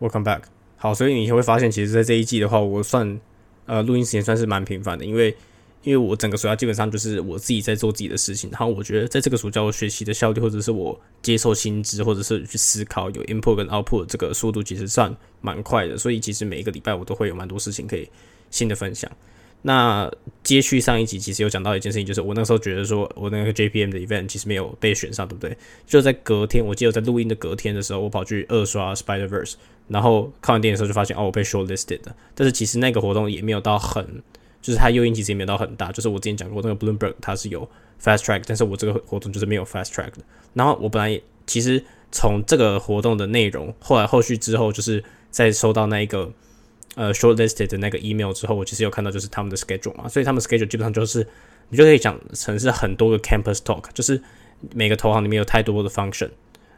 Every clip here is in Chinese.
Welcome back。好，所以你会发现，其实，在这一季的话，我算呃录音时间算是蛮频繁的，因为因为我整个暑假基本上就是我自己在做自己的事情，然后我觉得在这个暑假我学习的效率，或者是我接受薪资，或者是去思考有 input 跟 output 这个速度，其实算蛮快的。所以其实每一个礼拜我都会有蛮多事情可以新的分享。那接续上一集，其实有讲到一件事情，就是我那时候觉得说我那个 JPM 的 event 其实没有被选上，对不对？就在隔天，我记得在录音的隔天的时候，我跑去二刷 Spider Verse，然后看完电影的时候就发现哦，我被 shortlisted 的。但是其实那个活动也没有到很，就是它诱因其实也没有到很大。就是我之前讲过那个 Bloomberg 它是有 fast track，但是我这个活动就是没有 fast track 的。然后我本来其实从这个活动的内容，后来后续之后就是在收到那一个。呃，shortlisted 的那个 email 之后，我其实有看到就是他们的 schedule 嘛，所以他们 schedule 基本上就是你就可以讲成是很多个 campus talk，就是每个投行里面有太多的 function，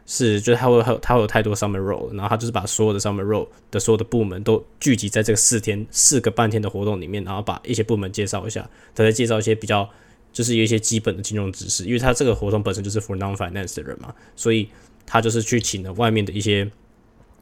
是就是他会他会有太多 summer role，然后他就是把所有的 summer role 的所有的部门都聚集在这个四天四个半天的活动里面，然后把一些部门介绍一下，他再介绍一些比较就是有一些基本的金融知识，因为他这个活动本身就是 for non-finance 的人嘛，所以他就是去请了外面的一些，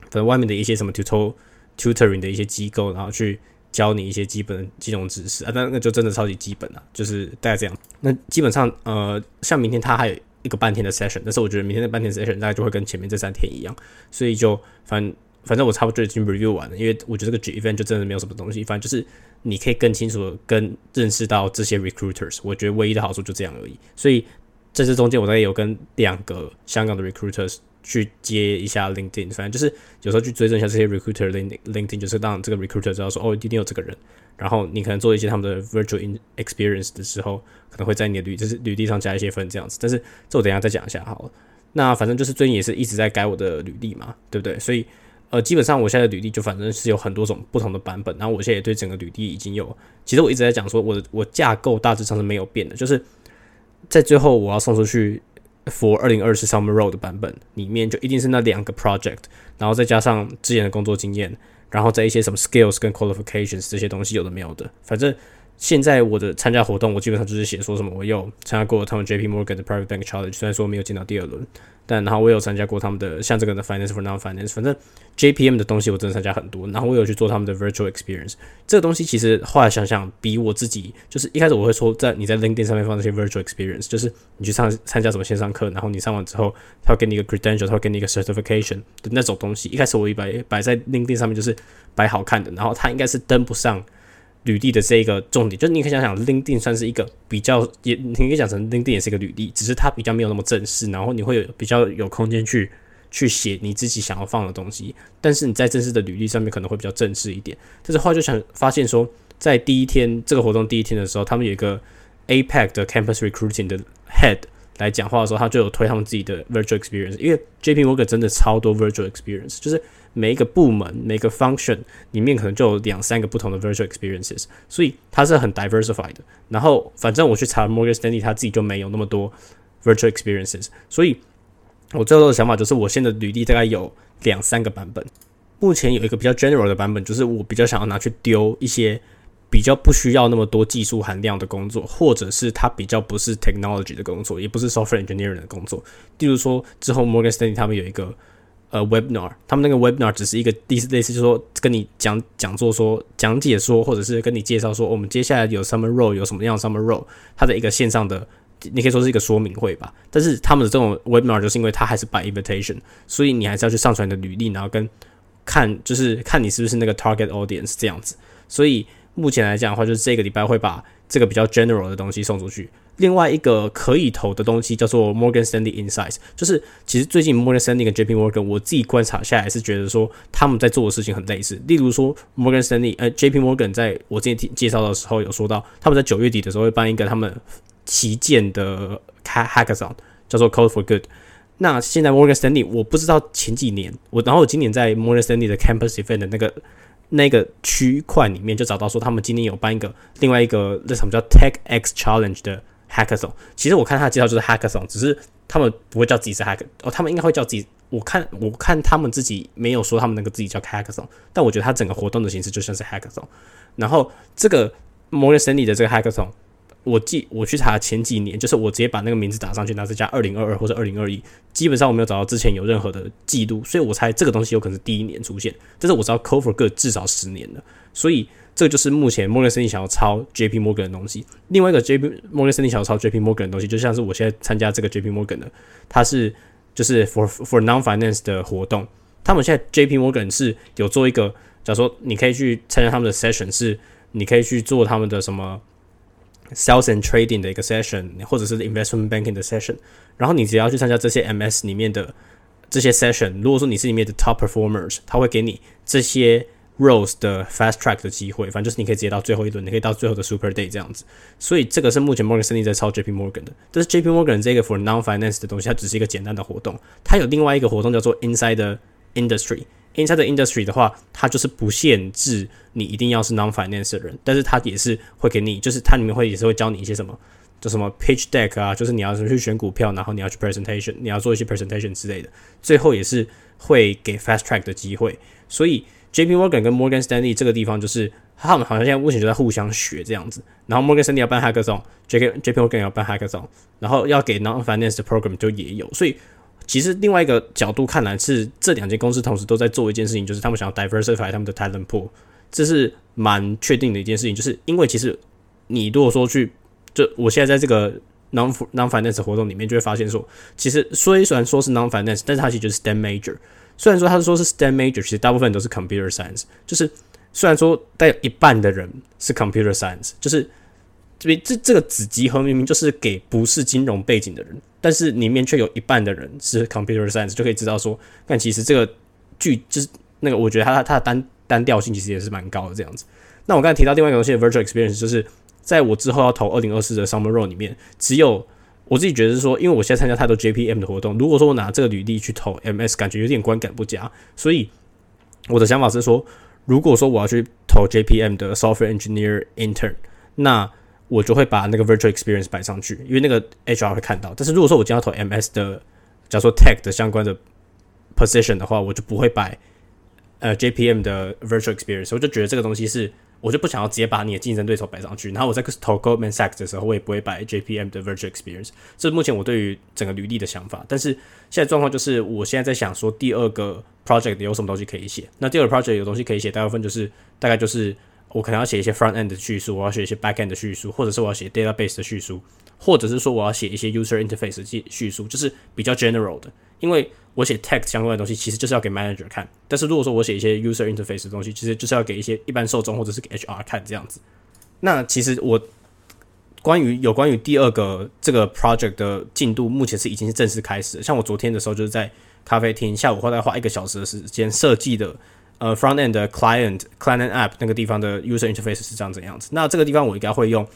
反正外面的一些什么 tutor。Tutoring 的一些机构，然后去教你一些基本的金融知识啊，那那就真的超级基本了，就是大概这样。那基本上，呃，像明天他还有一个半天的 session，但是我觉得明天的半天 session 大概就会跟前面这三天一样，所以就反反正我差不多已经 review 完了，因为我觉得这个 event 就真的没有什么东西，反正就是你可以更清楚的跟认识到这些 recruiters，我觉得唯一的好处就这样而已。所以在这中间，我大概有跟两个香港的 recruiters。去接一下 LinkedIn，反正就是有时候去追踪一下这些 recruiter LinkedIn LinkedIn，就是让这个 recruiter 知道说哦，一定有这个人。然后你可能做一些他们的 virtual experience 的时候，可能会在你的履就是履历上加一些分这样子。但是这我等下再讲一下好了。那反正就是最近也是一直在改我的履历嘛，对不对？所以呃，基本上我现在的履历就反正是有很多种不同的版本。然后我现在也对整个履历已经有，其实我一直在讲说我的我架构大致上是没有变的，就是在最后我要送出去。For 二零二四 Summer Road 的版本里面，就一定是那两个 project，然后再加上之前的工作经验，然后在一些什么 skills 跟 qualifications 这些东西有的没有的，反正。现在我的参加活动，我基本上就是写说什么，我有参加过他们 J P Morgan 的 Private Bank Challenge，虽然说没有进到第二轮，但然后我有参加过他们的像这个的 Finance for Non-Finance，反正 J P M 的东西我真的参加很多，然后我有去做他们的 Virtual Experience，这个东西其实后来想想，比我自己就是一开始我会说，在你在 LinkedIn 上面放那些 Virtual Experience，就是你去上参加什么线上课，然后你上完之后，他会给你一个 Credential，他会给你一个 Certification 的那种东西，一开始我一摆摆在 LinkedIn 上面就是摆好看的，然后它应该是登不上。履历的这一个重点，就你可以想想，LinkedIn 算是一个比较，也你可以讲成 LinkedIn 也是一个履历，只是它比较没有那么正式，然后你会有比较有空间去去写你自己想要放的东西。但是你在正式的履历上面可能会比较正式一点。但是后来就想发现说，在第一天这个活动第一天的时候，他们有一个 APEC 的 Campus Recruiting 的 Head 来讲话的时候，他就有推他们自己的 Virtual Experience，因为 JP Morgan 真的超多 Virtual Experience，就是。每一个部门、每个 function 里面可能就有两三个不同的 virtual experiences，所以它是很 diversified 的。然后，反正我去查 Morgan Stanley，他自己就没有那么多 virtual experiences，所以我最后的想法就是，我现在履历大概有两三个版本。目前有一个比较 general 的版本，就是我比较想要拿去丢一些比较不需要那么多技术含量的工作，或者是它比较不是 technology 的工作，也不是 software engineering 的工作。例如说，之后 Morgan Stanley 他们有一个。呃，webinar，他们那个 webinar 只是一个类似类似，就是说跟你讲讲座、说讲解说，或者是跟你介绍说，我们接下来有 summer role 有什么样 summer role，它的一个线上的，你可以说是一个说明会吧。但是他们的这种 webinar 就是因为它还是 by invitation，所以你还是要去上传你的履历，然后跟看就是看你是不是那个 target audience 这样子。所以目前来讲的话，就是这个礼拜会把这个比较 general 的东西送出去。另外一个可以投的东西叫做 Morgan Stanley Insights，就是其实最近 Morgan Stanley 跟 JP Morgan，我自己观察下来是觉得说他们在做的事情很类似。例如说 Morgan Stanley，呃 JP Morgan 在我之前介绍的时候有说到，他们在九月底的时候会办一个他们旗舰的 Hackathon，叫做 Code for Good。那现在 Morgan Stanley，我不知道前几年我，然后我今年在 Morgan Stanley 的 Campus Event 的那个。那个区块里面就找到说，他们今年有办一个另外一个那什么叫 Tech X Challenge 的 Hackathon。其实我看他的介绍就是 Hackathon，只是他们不会叫自己是 Hack 哦，他们应该会叫自己。我看我看他们自己没有说他们那个自己叫 Hackathon，但我觉得他整个活动的形式就像是 Hackathon。然后这个 Morgan Stanley 的这个 Hackathon，我记我去查前几年，就是我直接把那个名字打上去，然后再加二零二二或者二零二一，基本上我没有找到之前有任何的记录，所以我猜这个东西有可能是第一年出现。但是我知道 c o v e r Good 至少十年了，所以这就是目前摩根森利想要抄 J P Morgan 的东西。另外一个 J P 摩根森利想要抄 J P Morgan 的东西，就像是我现在参加这个 J P Morgan 的，它是就是 for for non finance 的活动。他们现在 J P Morgan 是有做一个，假如说你可以去参加他们的 session，是你可以去做他们的什么 sales and trading 的一个 session，或者是 investment banking 的 session。然后你只要去参加这些 M S 里面的这些 session，如果说你是里面的 top performers，他会给你这些 Rose 的 fast track 的机会。反正就是你可以直接到最后一轮，你可以到最后的 super day 这样子。所以这个是目前 Morgan Stanley 在抄 J P Morgan 的。但是 J P Morgan 这个 for non finance 的东西，它只是一个简单的活动。它有另外一个活动叫做 Inside。Industry inside the industry 的话，它就是不限制你一定要是 non-finance 的人，但是它也是会给你，就是它里面会也是会教你一些什么，就什么 pitch deck 啊，就是你要去选股票，然后你要去 presentation，你要做一些 presentation 之类的，最后也是会给 fast track 的机会。所以 J.P. Morgan 跟 Morgan Stanley 这个地方就是他们好像现在目前就在互相学这样子，然后 Morgan Stanley 要办 hackathon，J.K. J.P. Morgan 要办 hackathon，然后要给 non-finance 的 program 就也有，所以。其实另外一个角度看来，是这两间公司同时都在做一件事情，就是他们想要 diversify 他们的 talent pool，这是蛮确定的一件事情。就是因为其实你如果说去，就我现在在这个 non non finance 活动里面，就会发现说，其实虽然说是 non finance，但是它其实就是 STEM major。虽然说他是说是 STEM major，其实大部分都是 computer science。就是虽然说带有一半的人是 computer science，就是这边这这个子集合明明就是给不是金融背景的人。但是里面却有一半的人是 computer science，就可以知道说，但其实这个剧就是那个，我觉得它它的单单调性其实也是蛮高的这样子。那我刚才提到另外一个东西 virtual experience，就是在我之后要投二零二四的 summer role 里面，只有我自己觉得是说，因为我现在参加太多 JPM 的活动，如果说我拿这个履历去投 MS，感觉有点观感不佳，所以我的想法是说，如果说我要去投 JPM 的 software engineer intern，那我就会把那个 virtual experience 摆上去，因为那个 HR 会看到。但是如果说我今天要投 MS 的，假如说 tech 的相关的 position 的话，我就不会摆呃 JPM 的 virtual experience。我就觉得这个东西是，我就不想要直接把你的竞争对手摆上去。然后我在投 Goldman Sachs 的时候，我也不会摆 JPM 的 virtual experience。这是目前我对于整个履历的想法。但是现在状况就是，我现在在想说，第二个 project 有什么东西可以写？那第二个 project 有东西可以写，大部分就是大概就是。我可能要写一些 front end 的叙述，我要写一些 back end 的叙述，或者是我要写 database 的叙述，或者是说我要写一些 user interface 的叙述，就是比较 general 的。因为我写 text 相关的东西，其实就是要给 manager 看。但是如果说我写一些 user interface 的东西，其实就是要给一些一般受众或者是给 HR 看这样子。那其实我关于有关于第二个这个 project 的进度，目前是已经是正式开始。像我昨天的时候，就是在咖啡厅下午大概花一个小时的时间设计的。呃，front end 的 client client app 那个地方的 user interface 是这样怎样子？那这个地方我应该会用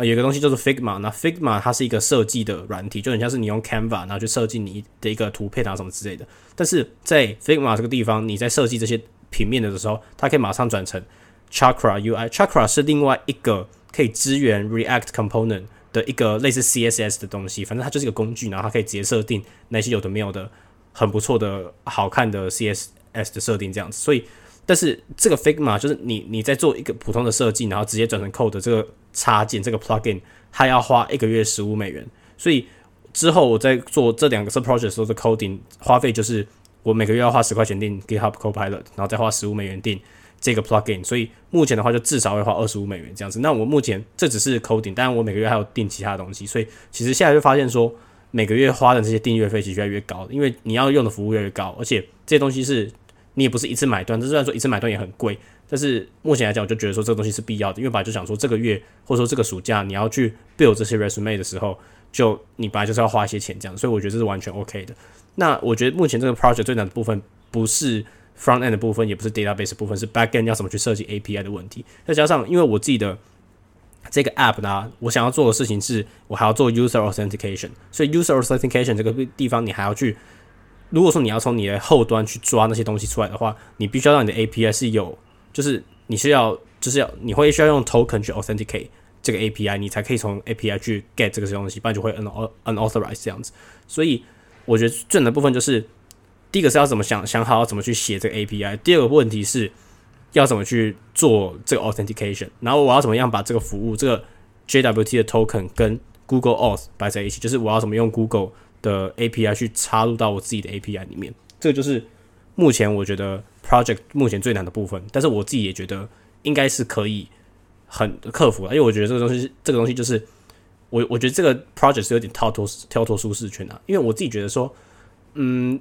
呃，有个东西叫做 Figma。那 Figma 它是一个设计的软体，就很像是你用 Canva 然后去设计你的一个图片啊什么之类的。但是在 Figma 这个地方，你在设计这些平面的时候，它可以马上转成 Chakra UI。Chakra 是另外一个可以支援 React component 的一个类似 CSS 的东西，反正它就是一个工具，然后它可以直接设定那些有的没有的很不错的好看的 CS。S 的设定这样子，所以，但是这个 Figma 就是你你在做一个普通的设计，然后直接转成 Code 这个插件这个 Plugin，它要花一个月十五美元。所以之后我在做这两个 Sub Project 时候的 Coding 花费就是我每个月要花十块钱订 GitHub Copilot，然后再花十五美元订这个 Plugin。所以目前的话就至少会花二十五美元这样子。那我目前这只是 Coding，当然我每个月还有订其他东西，所以其实现在就发现说每个月花的这些订阅费其实越来越高，因为你要用的服务越来越高，而且这些东西是。你也不是一次买断，这虽然说一次买断也很贵，但是目前来讲，我就觉得说这个东西是必要的，因为本来就想说这个月或者说这个暑假你要去 build 这些 resume 的时候，就你本来就是要花一些钱这样，所以我觉得这是完全 OK 的。那我觉得目前这个 project 最难的部分不是 front end 的部分，也不是 database 部分，是 back end 要怎么去设计 API 的问题。再加上因为我自己的这个 app 呢，我想要做的事情是我还要做 user authentication，所以 user authentication 这个地方你还要去。如果说你要从你的后端去抓那些东西出来的话，你必须要让你的 API 是有，就是你是要，就是要你会需要用 token 去 authenticate 这个 API，你才可以从 API 去 get 这个东西，不然就会 un unauthorized 这样子。所以我觉得最难的部分就是，第一个是要怎么想想好要怎么去写这个 API，第二个问题是要怎么去做这个 authentication，然后我要怎么样把这个服务这个 JWT 的 token 跟 Google Auth 摆在一起，就是我要怎么用 Google 的 API 去插入到我自己的 API 里面，这个就是目前我觉得 project 目前最难的部分。但是我自己也觉得应该是可以很克服的，因为我觉得这个东西，这个东西就是我我觉得这个 project 是有点跳脱跳脱舒适圈啊，因为我自己觉得说，嗯，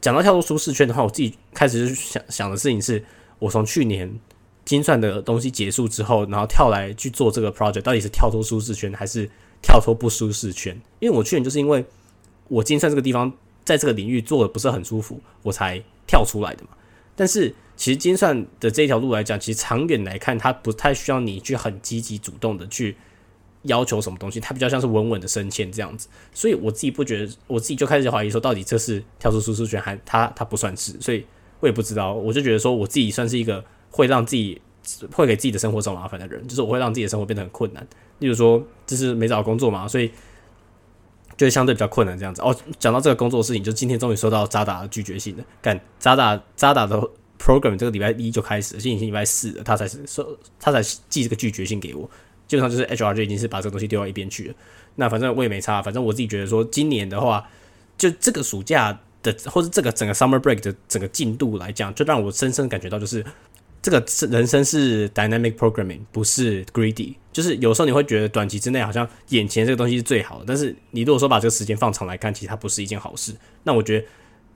讲到跳脱舒适圈的话，我自己开始就想想的事情是，我从去年精算的东西结束之后，然后跳来去做这个 project，到底是跳脱舒适圈还是跳脱不舒适圈？因为我去年就是因为我精算这个地方在这个领域做的不是很舒服，我才跳出来的嘛。但是其实精算的这条路来讲，其实长远来看，它不太需要你去很积极主动的去要求什么东西，它比较像是稳稳的升迁这样子。所以我自己不觉得，我自己就开始怀疑说，到底这是跳出舒适圈，还它它不算是。所以我也不知道，我就觉得说，我自己算是一个会让自己会给自己的生活找麻烦的人，就是我会让自己的生活变得很困难。例如说，就是没找到工作嘛，所以。就是相对比较困难这样子哦。讲到这个工作事情，就今天终于收到渣打的拒绝信了。干渣打渣打的 program 这个礼拜一就开始，今天礼拜四了，他才是收他才寄这个拒绝信给我。基本上就是 HR 就已经是把这个东西丢到一边去了。那反正我也没差，反正我自己觉得说，今年的话，就这个暑假的或者这个整个 summer break 的整个进度来讲，就让我深深感觉到就是。这个是人生是 dynamic programming，不是 greedy。就是有时候你会觉得短期之内好像眼前这个东西是最好的，但是你如果说把这个时间放长来看，其实它不是一件好事。那我觉得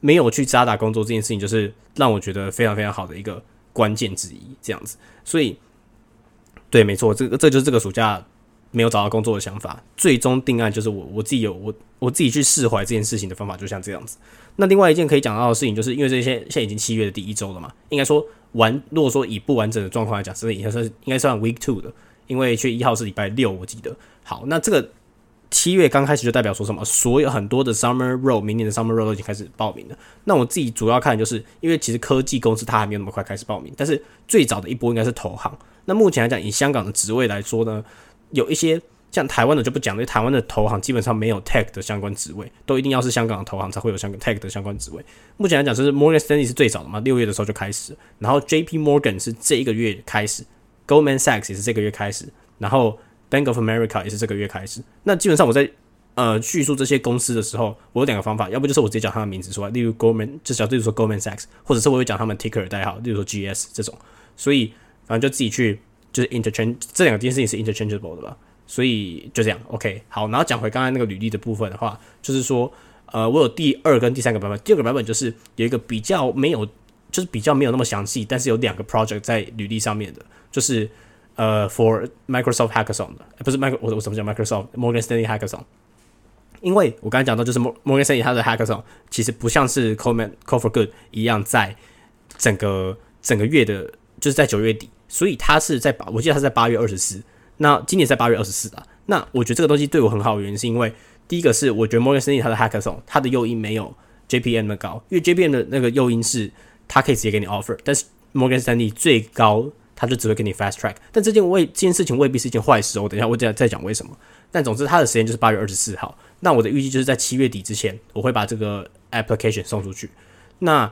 没有去渣打工作这件事情，就是让我觉得非常非常好的一个关键之一。这样子，所以对，没错，这个这就是这个暑假没有找到工作的想法。最终定案就是我我自己有我我自己去释怀这件事情的方法，就像这样子。那另外一件可以讲到的事情，就是因为这些现在已经七月的第一周了嘛，应该说。完，如果说以不完整的状况来讲，是应该算应该算 week two 的，因为去一号是礼拜六，我记得。好，那这个七月刚开始就代表说什么？所有很多的 summer role，明年的 summer role 都已经开始报名了。那我自己主要看就是，因为其实科技公司它还没有那么快开始报名，但是最早的一波应该是投行。那目前来讲，以香港的职位来说呢，有一些。像台湾的就不讲，因为台湾的投行基本上没有 tech 的相关职位，都一定要是香港的投行才会有香港 tech 的相关职位。目前来讲，就是 Morgan Stanley 是最早的嘛，六月的时候就开始，然后 J P Morgan 是这一个月开始，Goldman Sachs 也是这个月开始，然后 Bank of America 也是这个月开始。那基本上我在呃叙述这些公司的时候，我有两个方法，要不就是我直接讲他的名字出来，例如 Goldman，就叫例如说 Goldman Sachs，或者是我会讲他们 ticker 代号，例如说 G S 这种。所以反正就自己去就是 interchange 这两个件事情是 interchangeable 的吧。所以就这样，OK，好，然后讲回刚才那个履历的部分的话，就是说，呃，我有第二跟第三个版本，第二个版本就是有一个比较没有，就是比较没有那么详细，但是有两个 project 在履历上面的，就是呃，for Microsoft Hackathon 的，不是 Micro，我我什么叫 Microsoft Morgan Stanley Hackathon？因为我刚才讲到，就是 Morgan Stanley 它的 Hackathon 其实不像是 Coleman Call for Good 一样，在整个整个月的，就是在九月底，所以它是在八，我记得它在八月二十四。那今年在八月二十四啊，那我觉得这个东西对我很好原因是因为，第一个是我觉得 Morgan Stanley 它的 Hackathon 它的诱因没有 JPM 的高，因为 JPM 的那个诱因是它可以直接给你 offer，但是 Morgan Stanley 最高它就只会给你 fast track，但这件未这件事情未必是一件坏事哦，等一下我再再讲为什么。但总之它的时间就是八月二十四号，那我的预计就是在七月底之前我会把这个 application 送出去。那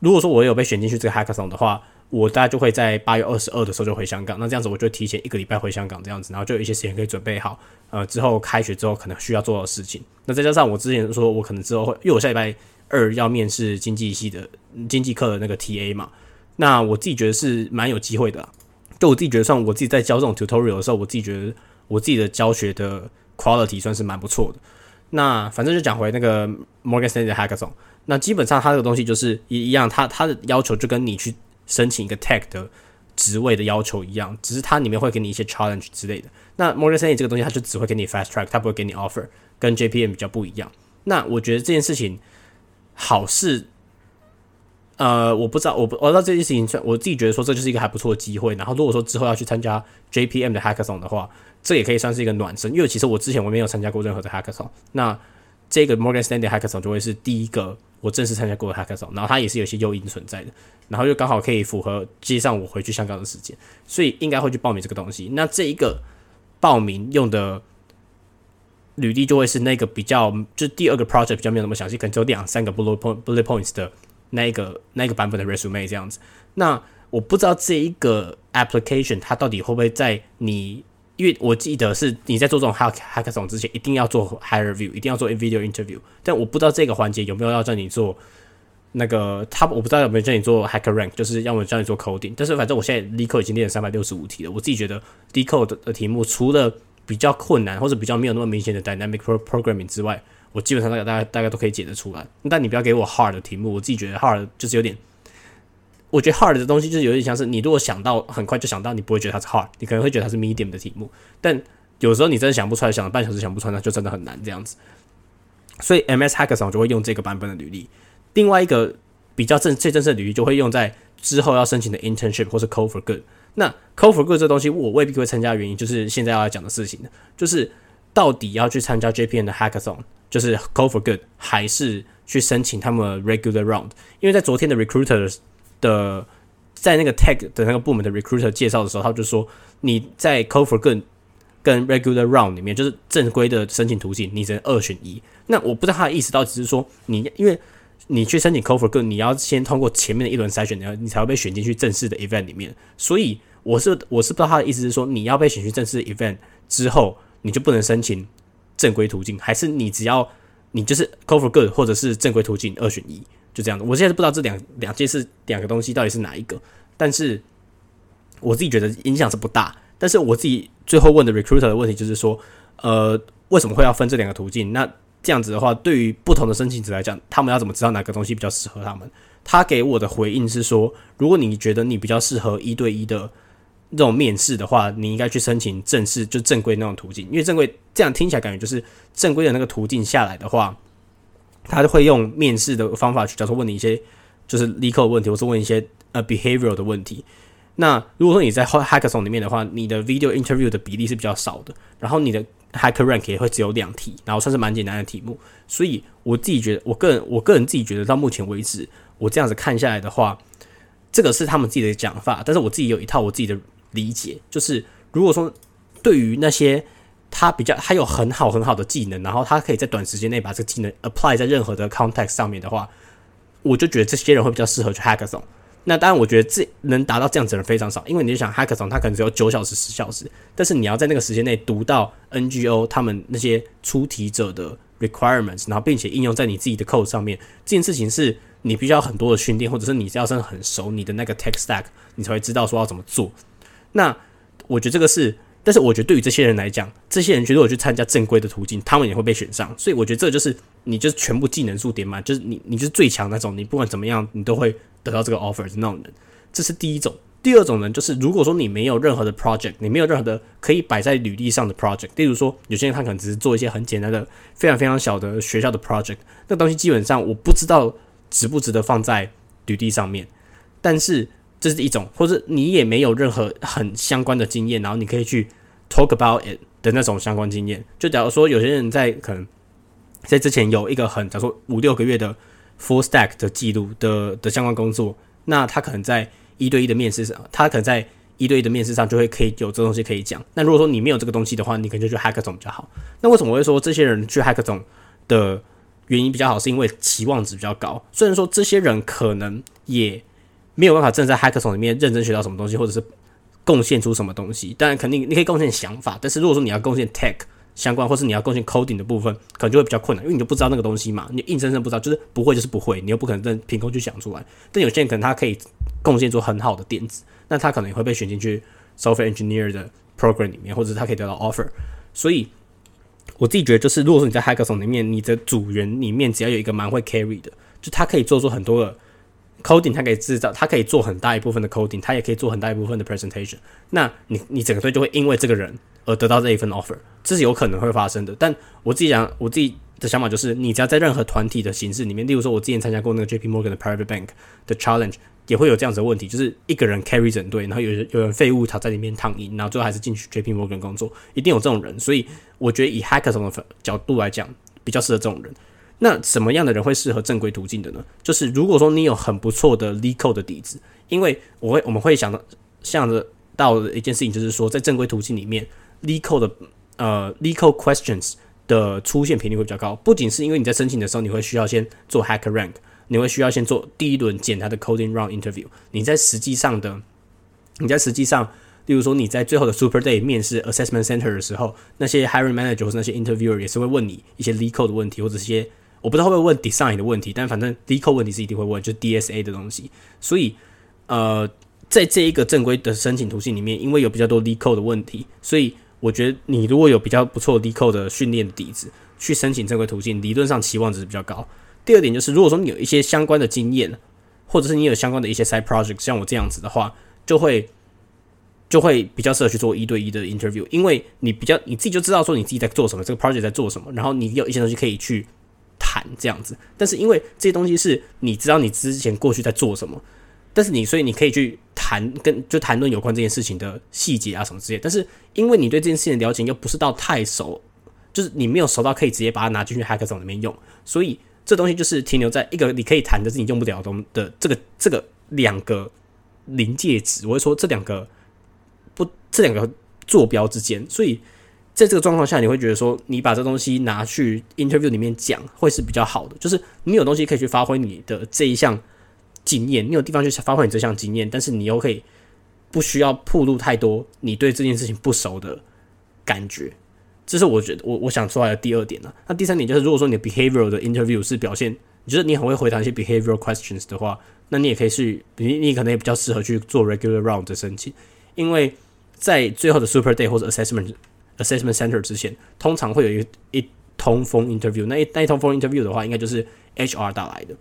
如果说我有被选进去这个 Hackathon 的话，我大概就会在八月二十二的时候就回香港，那这样子我就提前一个礼拜回香港，这样子，然后就有一些时间可以准备好，呃，之后开学之后可能需要做的事情。那再加上我之前说我可能之后会，因为我下礼拜二要面试经济系的经济课的那个 TA 嘛，那我自己觉得是蛮有机会的。就我自己觉得，算我自己在教这种 tutorial 的时候，我自己觉得我自己的教学的 quality 算是蛮不错的。那反正就讲回那个 Morgan Stanley 的 Hackathon，那基本上它这个东西就是一一样，它它的要求就跟你去。申请一个 tech 的职位的要求一样，只是它里面会给你一些 challenge 之类的。那 Morgan Stanley 这个东西，它就只会给你 fast track，它不会给你 offer，跟 JPM 比较不一样。那我觉得这件事情好是，呃，我不知道，我不我知道这件事情，我自己觉得说这就是一个还不错的机会。然后如果说之后要去参加 JPM 的 hackathon 的话，这也可以算是一个暖身，因为其实我之前我没有参加过任何的 hackathon，那这个 Morgan Stanley hackathon 就会是第一个。我正式参加过的 hackathon，然后它也是有些诱因存在的，然后又刚好可以符合接上我回去香港的时间，所以应该会去报名这个东西。那这一个报名用的履历就会是那个比较，就第二个 project 比较没有那么详细，可能只有两三个 bullet point bullet points 的那一个那一个版本的 resume 这样子。那我不知道这一个 application 它到底会不会在你因为我记得是你在做这种 hack hackathon 之前，一定要做 high review，一定要做 video interview。但我不知道这个环节有没有要叫你做那个他，我不知道有没有叫你做 hacker rank，就是要么叫你做 coding。但是反正我现在 l e c o 已经练了三百六十五题了，我自己觉得 l e c o 的的题目除了比较困难或者比较没有那么明显的 dynamic programming 之外，我基本上大概大概大概都可以解得出来。但你不要给我 hard 的题目，我自己觉得 hard 就是有点。我觉得 hard 的东西就是有点像是你如果想到很快就想到，你不会觉得它是 hard，你可能会觉得它是 medium 的题目。但有时候你真的想不出来，想了半小时想不出来，那就真的很难这样子。所以 MS Hackathon 就会用这个版本的履历。另外一个比较正最正式的履历就会用在之后要申请的 internship 或是 Code for Good。那 Code for Good 这东西我未必会参加，原因就是现在要讲的事情就是到底要去参加 JPN 的 Hackathon，就是 Code for Good，还是去申请他们 regular round？因为在昨天的 recruiters。的在那个 tag 的那个部门的 recruiter 介绍的时候，他就说你在 c o v e r 跟跟 regular round 里面，就是正规的申请途径，你只能二选一。那我不知道他的意思到底是说你，因为你去申请 code for 跟，你要先通过前面的一轮筛选，你要你才会被选进去正式的 event 里面。所以我是我是不知道他的意思是说，你要被选去正式的 event 之后，你就不能申请正规途径，还是你只要你就是 cover good 或者是正规途径二选一？就这样子，我现在不知道这两两件事两个东西到底是哪一个，但是我自己觉得影响是不大。但是我自己最后问的 recruiter 的问题就是说，呃，为什么会要分这两个途径？那这样子的话，对于不同的申请者来讲，他们要怎么知道哪个东西比较适合他们？他给我的回应是说，如果你觉得你比较适合一对一的这种面试的话，你应该去申请正式就正规那种途径，因为正规这样听起来感觉就是正规的那个途径下来的话。他就会用面试的方法去，假如说问你一些就是 legal 问题，或是问一些呃 behavioral 的问题。那如果说你在 hackathon 里面的话，你的 video interview 的比例是比较少的，然后你的 hacker rank 也会只有两题，然后算是蛮简单的题目。所以我自己觉得，我个人我个人自己觉得，到目前为止，我这样子看下来的话，这个是他们自己的讲法，但是我自己有一套我自己的理解，就是如果说对于那些他比较，他有很好很好的技能，然后他可以在短时间内把这个技能 apply 在任何的 context 上面的话，我就觉得这些人会比较适合去 hackathon。那当然，我觉得这能达到这样子的人非常少，因为你就想 hackathon，他可能只有九小时、十小时，但是你要在那个时间内读到 NGO 他们那些出题者的 requirements，然后并且应用在你自己的 code 上面，这件事情是你必须要很多的训练，或者是你要真的很熟你的那个 tech stack，你才会知道说要怎么做。那我觉得这个是。但是我觉得对于这些人来讲，这些人觉得我去参加正规的途径，他们也会被选上。所以我觉得这就是你就是全部技能数点满，就是你你就是最强那种，你不管怎么样，你都会得到这个 offer 的那种人。这是第一种。第二种人就是，如果说你没有任何的 project，你没有任何的可以摆在履历上的 project，例如说有些人他可能只是做一些很简单的、非常非常小的学校的 project，那东西基本上我不知道值不值得放在履历上面，但是。这是一种，或者你也没有任何很相关的经验，然后你可以去 talk about it 的那种相关经验。就假如说有些人在可能在之前有一个很，假如说五六个月的 full stack 的记录的的相关工作，那他可能在一对一的面试上，他可能在一对一的面试上就会可以有这东西可以讲。那如果说你没有这个东西的话，你可能就去 hack 总比较好。那为什么会说这些人去 hack 总的原因比较好？是因为期望值比较高。虽然说这些人可能也。没有办法真的在 hackathon 里面认真学到什么东西，或者是贡献出什么东西。当然，肯定你可以贡献想法，但是如果说你要贡献 tech 相关，或是你要贡献 coding 的部分，可能就会比较困难，因为你就不知道那个东西嘛，你硬生生不知道，就是不会就是不会，你又不可能真凭空去想出来。但有些人可能他可以贡献出很好的点子，那他可能也会被选进去 software engineer 的 program 里面，或者他可以得到 offer。所以我自己觉得，就是如果说你在 hackathon 里面，你的组员里面只要有一个蛮会 carry 的，就他可以做出很多的。Coding 它可以制造，它可以做很大一部分的 coding，它也可以做很大一部分的 presentation。那你你整个队就会因为这个人而得到这一份 offer，这是有可能会发生的。但我自己讲，我自己的想法就是，你只要在任何团体的形式里面，例如说我之前参加过那个 JP Morgan 的 Private Bank 的 Challenge，也会有这样子的问题，就是一个人 carry 整队，然后有人有人废物他在里面躺赢，然后最后还是进去 JP Morgan 工作，一定有这种人。所以我觉得以 hackathon 的角度来讲，比较适合这种人。那什么样的人会适合正规途径的呢？就是如果说你有很不错的 legal 的底子，因为我会我们会想到想着到的一件事情，就是说在正规途径里面，legal 的呃 legal questions 的出现频率会比较高。不仅是因为你在申请的时候，你会需要先做 hacker rank，你会需要先做第一轮简单的 coding round interview。你在实际上的你在实际上例如说你在最后的 Super Day 面试 Assessment Center 的时候，那些 Hiring Manager 或是那些 Interviewer 也是会问你一些 Lead Code 的问题，或者一些我不知道会不会问 Design 的问题，但反正 Lead Code 问题是一定会问，就是 DSA 的东西。所以呃，在这一个正规的申请途径里面，因为有比较多 Lead Code 的问题，所以我觉得你如果有比较不错的 Lead Code 的训练底子，去申请正规途径，理论上期望值比较高。第二点就是，如果说你有一些相关的经验，或者是你有相关的一些 Side Project，像我这样子的话，就会。就会比较适合去做一对一的 interview，因为你比较你自己就知道说你自己在做什么，这个 project 在做什么，然后你有一些东西可以去谈这样子。但是因为这些东西是你知道你之前过去在做什么，但是你所以你可以去谈跟就谈论有关这件事情的细节啊什么之类。但是因为你对这件事情的了解又不是到太熟，就是你没有熟到可以直接把它拿进去 hackathon 里面用，所以这东西就是停留在一个你可以谈的是你用不了的东的这个这个两个临界值。我会说这两个不。这两个坐标之间，所以在这个状况下，你会觉得说，你把这东西拿去 interview 里面讲，会是比较好的。就是你有东西可以去发挥你的这一项经验，你有地方去发挥你这项经验，但是你又可以不需要铺露太多你对这件事情不熟的感觉。这是我觉得我我想出来的第二点呢。那第三点就是，如果说你的 behavioral 的 interview 是表现，你觉得你很会回答一些 behavioral questions 的话，那你也可以去，你你可能也比较适合去做 regular round 的申请，因为。在最后的 Super Day 或者 Assessment Assessment Center 之前，通常会有一一通风 interview。那一那一通风 interview 的话，应该就是 HR 打来的，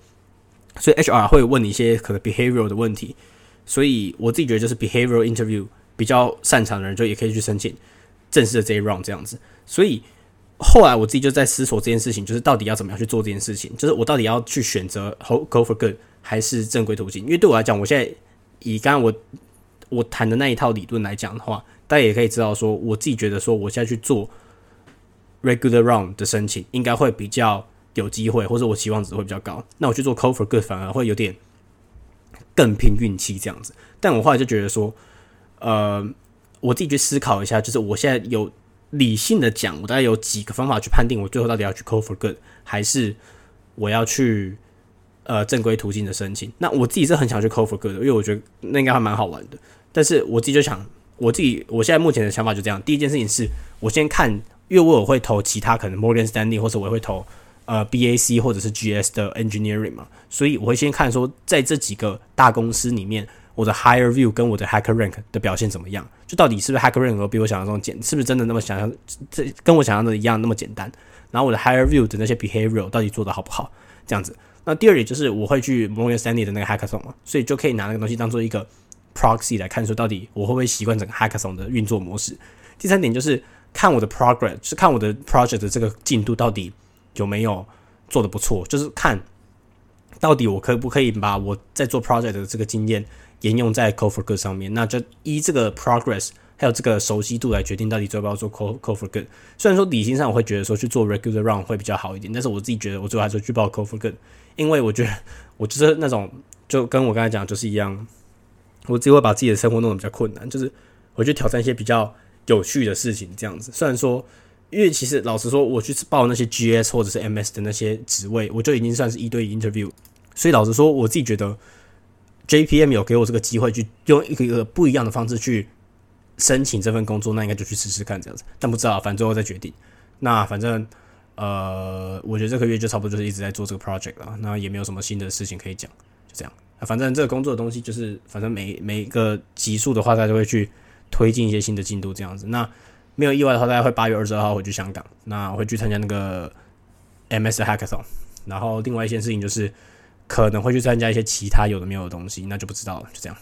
所以 HR 会问你一些可能 behavior 的问题。所以我自己觉得，就是 behavior interview 比较擅长的人，就也可以去申请正式的这一 round 这样子。所以后来我自己就在思索这件事情，就是到底要怎么样去做这件事情，就是我到底要去选择 go for good 还是正规途径？因为对我来讲，我现在以刚刚我。我谈的那一套理论来讲的话，大家也可以知道说，我自己觉得说，我现在去做 regular round 的申请，应该会比较有机会，或者我期望值会比较高。那我去做 call for good 反而会有点更拼运气这样子。但我后来就觉得说，呃，我自己去思考一下，就是我现在有理性的讲，我大概有几个方法去判定我最后到底要去 call for good，还是我要去。呃，正规途径的申请，那我自己是很想去 c o for good 的，因为我觉得那应该还蛮好玩的。但是我自己就想，我自己我现在目前的想法就这样。第一件事情是我先看，因为我会投其他可能 Morgan Stanley 或者我会投呃 BAC 或者是 GS 的 Engineering 嘛，所以我会先看说，在这几个大公司里面，我的 Higher View 跟我的 Hacker Rank 的表现怎么样？就到底是不是 Hacker Rank 比我想象中简，是不是真的那么想象？这跟我想象的一样那么简单？然后我的 Higher View 的那些 behavior 到底做的好不好？这样子。那第二点就是我会去 Morgan Stanley 的那个 Hackathon 嘛，所以就可以拿那个东西当做一个 proxy 来看，说到底我会不会习惯整个 Hackathon 的运作模式。第三点就是看我的 progress，是看我的 project 的这个进度到底有没有做的不错，就是看到底我可不可以把我在做 project 的这个经验沿用在 Co for Good 上面。那就依这个 progress 还有这个熟悉度来决定到底要不要做 Co Co for Good。虽然说理性上我会觉得说去做 regular run 会比较好一点，但是我自己觉得我最后还是去报 Co for Good。因为我觉得，我就是那种，就跟我刚才讲就是一样，我只会把自己的生活弄得比较困难，就是我去挑战一些比较有趣的事情，这样子。虽然说，因为其实老实说，我去报那些 GS 或者是 MS 的那些职位，我就已经算是一对一 interview。所以老实说，我自己觉得 JPM 有给我这个机会，去用一个一个不一样的方式去申请这份工作，那应该就去试试看这样子。但不知道，反正最后再决定。那反正。呃，我觉得这个月就差不多就是一直在做这个 project 了，那也没有什么新的事情可以讲，这样。反正这个工作的东西就是，反正每每一个集数的话，大家都会去推进一些新的进度这样子。那没有意外的话，大家会八月二十二号回去香港，那会去参加那个 MS Hackathon。然后另外一件事情就是，可能会去参加一些其他有的没有的东西，那就不知道了，就这样。